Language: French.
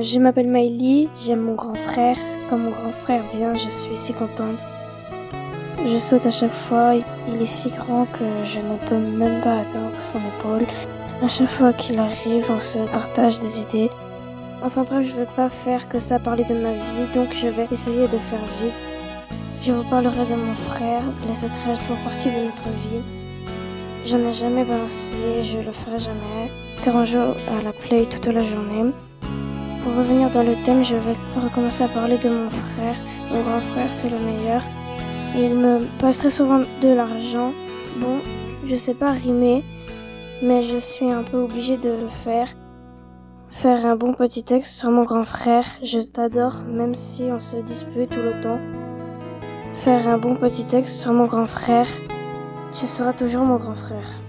Je m'appelle Miley, j'aime mon grand frère. Quand mon grand frère vient, je suis si contente. Je saute à chaque fois, il est si grand que je ne peux même pas atteindre son épaule. À chaque fois qu'il arrive, on se partage des idées. Enfin bref, je veux pas faire que ça parler de ma vie, donc je vais essayer de faire vite. Je vous parlerai de mon frère, les secrets font partie de notre vie. Je n'ai jamais balancé, je le ferai jamais, car on joue à la play toute la journée. Pour revenir dans le thème, je vais recommencer à parler de mon frère. Mon grand frère, c'est le meilleur. Il me passe très souvent de l'argent. Bon, je sais pas rimer, mais je suis un peu obligée de le faire. Faire un bon petit texte sur mon grand frère, je t'adore même si on se dispute tout le temps. Faire un bon petit texte sur mon grand frère, tu seras toujours mon grand frère.